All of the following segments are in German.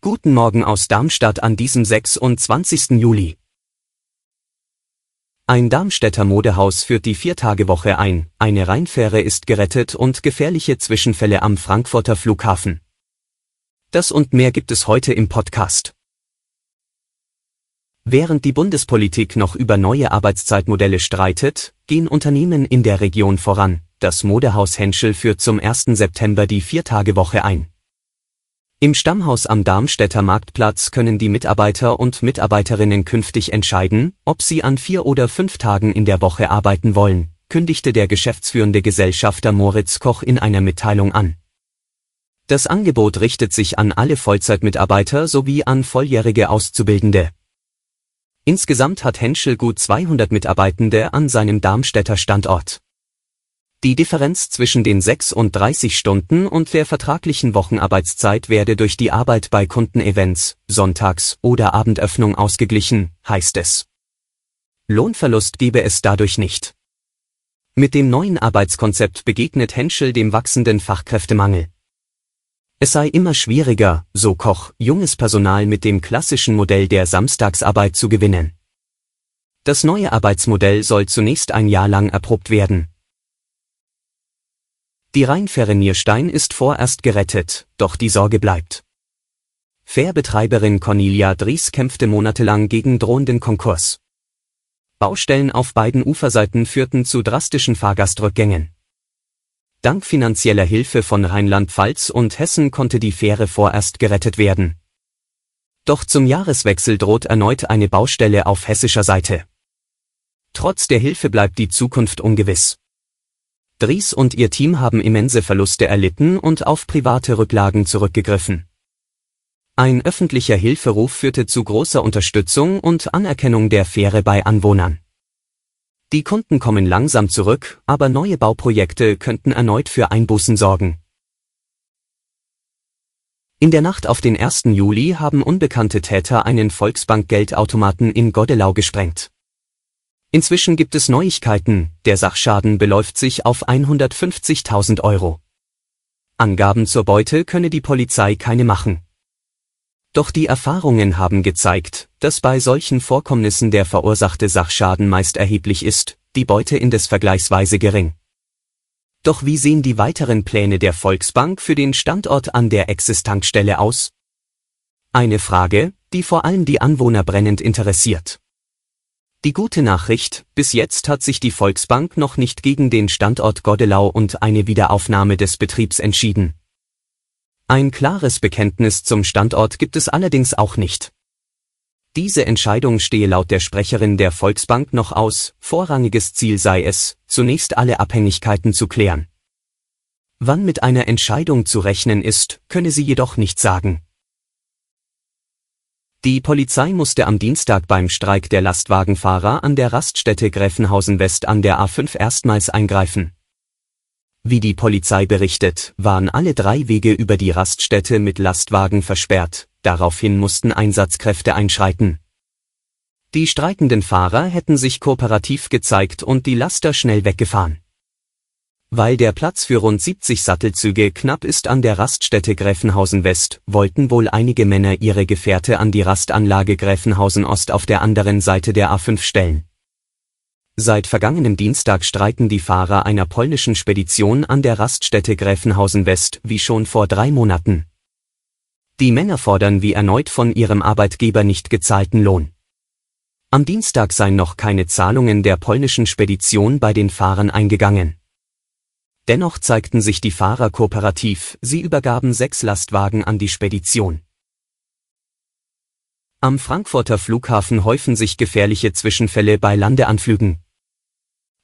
Guten Morgen aus Darmstadt an diesem 26. Juli. Ein Darmstädter Modehaus führt die Viertagewoche ein, eine Rheinfähre ist gerettet und gefährliche Zwischenfälle am Frankfurter Flughafen. Das und mehr gibt es heute im Podcast. Während die Bundespolitik noch über neue Arbeitszeitmodelle streitet, gehen Unternehmen in der Region voran. Das Modehaus Henschel führt zum 1. September die Viertagewoche ein. Im Stammhaus am Darmstädter Marktplatz können die Mitarbeiter und Mitarbeiterinnen künftig entscheiden, ob sie an vier oder fünf Tagen in der Woche arbeiten wollen, kündigte der geschäftsführende Gesellschafter Moritz Koch in einer Mitteilung an. Das Angebot richtet sich an alle Vollzeitmitarbeiter sowie an volljährige Auszubildende. Insgesamt hat Henschel gut 200 Mitarbeitende an seinem Darmstädter Standort. Die Differenz zwischen den 36 Stunden und der vertraglichen Wochenarbeitszeit werde durch die Arbeit bei Kundenevents, Sonntags- oder Abendöffnung ausgeglichen, heißt es. Lohnverlust gebe es dadurch nicht. Mit dem neuen Arbeitskonzept begegnet Henschel dem wachsenden Fachkräftemangel. Es sei immer schwieriger, so Koch, junges Personal mit dem klassischen Modell der Samstagsarbeit zu gewinnen. Das neue Arbeitsmodell soll zunächst ein Jahr lang erprobt werden, die Rheinfähre Nierstein ist vorerst gerettet, doch die Sorge bleibt. Fährbetreiberin Cornelia Dries kämpfte monatelang gegen drohenden Konkurs. Baustellen auf beiden Uferseiten führten zu drastischen Fahrgastrückgängen. Dank finanzieller Hilfe von Rheinland-Pfalz und Hessen konnte die Fähre vorerst gerettet werden. Doch zum Jahreswechsel droht erneut eine Baustelle auf hessischer Seite. Trotz der Hilfe bleibt die Zukunft ungewiss. Dries und ihr Team haben immense Verluste erlitten und auf private Rücklagen zurückgegriffen. Ein öffentlicher Hilferuf führte zu großer Unterstützung und Anerkennung der Fähre bei Anwohnern. Die Kunden kommen langsam zurück, aber neue Bauprojekte könnten erneut für Einbußen sorgen. In der Nacht auf den 1. Juli haben unbekannte Täter einen Volksbank-Geldautomaten in Godelau gesprengt. Inzwischen gibt es Neuigkeiten, der Sachschaden beläuft sich auf 150.000 Euro. Angaben zur Beute könne die Polizei keine machen. Doch die Erfahrungen haben gezeigt, dass bei solchen Vorkommnissen der verursachte Sachschaden meist erheblich ist, die Beute indes vergleichsweise gering. Doch wie sehen die weiteren Pläne der Volksbank für den Standort an der Existankstelle aus? Eine Frage, die vor allem die Anwohner brennend interessiert. Die gute Nachricht, bis jetzt hat sich die Volksbank noch nicht gegen den Standort Godelau und eine Wiederaufnahme des Betriebs entschieden. Ein klares Bekenntnis zum Standort gibt es allerdings auch nicht. Diese Entscheidung stehe laut der Sprecherin der Volksbank noch aus, vorrangiges Ziel sei es, zunächst alle Abhängigkeiten zu klären. Wann mit einer Entscheidung zu rechnen ist, könne sie jedoch nicht sagen. Die Polizei musste am Dienstag beim Streik der Lastwagenfahrer an der Raststätte Gräfenhausen West an der A5 erstmals eingreifen. Wie die Polizei berichtet, waren alle drei Wege über die Raststätte mit Lastwagen versperrt, daraufhin mussten Einsatzkräfte einschreiten. Die streikenden Fahrer hätten sich kooperativ gezeigt und die Laster schnell weggefahren. Weil der Platz für rund 70 Sattelzüge knapp ist an der Raststätte Gräfenhausen West, wollten wohl einige Männer ihre Gefährte an die Rastanlage Gräfenhausen Ost auf der anderen Seite der A5 stellen. Seit vergangenem Dienstag streiken die Fahrer einer polnischen Spedition an der Raststätte Gräfenhausen West wie schon vor drei Monaten. Die Männer fordern wie erneut von ihrem Arbeitgeber nicht gezahlten Lohn. Am Dienstag seien noch keine Zahlungen der polnischen Spedition bei den Fahrern eingegangen. Dennoch zeigten sich die Fahrer kooperativ, sie übergaben sechs Lastwagen an die Spedition. Am Frankfurter Flughafen häufen sich gefährliche Zwischenfälle bei Landeanflügen.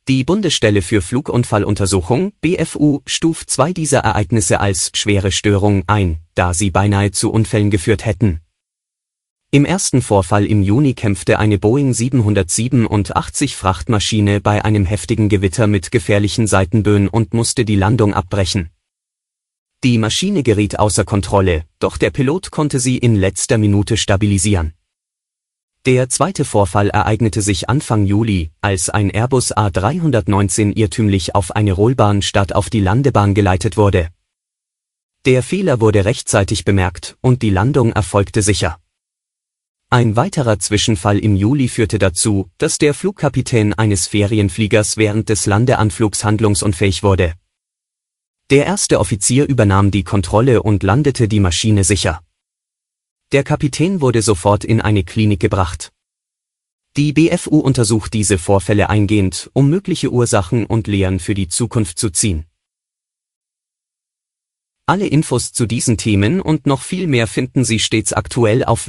Die Bundesstelle für Flugunfalluntersuchung BFU stuft zwei dieser Ereignisse als schwere Störung ein, da sie beinahe zu Unfällen geführt hätten. Im ersten Vorfall im Juni kämpfte eine Boeing 787 Frachtmaschine bei einem heftigen Gewitter mit gefährlichen Seitenböen und musste die Landung abbrechen. Die Maschine geriet außer Kontrolle, doch der Pilot konnte sie in letzter Minute stabilisieren. Der zweite Vorfall ereignete sich Anfang Juli, als ein Airbus A319 irrtümlich auf eine Rollbahn statt auf die Landebahn geleitet wurde. Der Fehler wurde rechtzeitig bemerkt und die Landung erfolgte sicher. Ein weiterer Zwischenfall im Juli führte dazu, dass der Flugkapitän eines Ferienfliegers während des Landeanflugs handlungsunfähig wurde. Der erste Offizier übernahm die Kontrolle und landete die Maschine sicher. Der Kapitän wurde sofort in eine Klinik gebracht. Die BFU untersucht diese Vorfälle eingehend, um mögliche Ursachen und Lehren für die Zukunft zu ziehen. Alle Infos zu diesen Themen und noch viel mehr finden Sie stets aktuell auf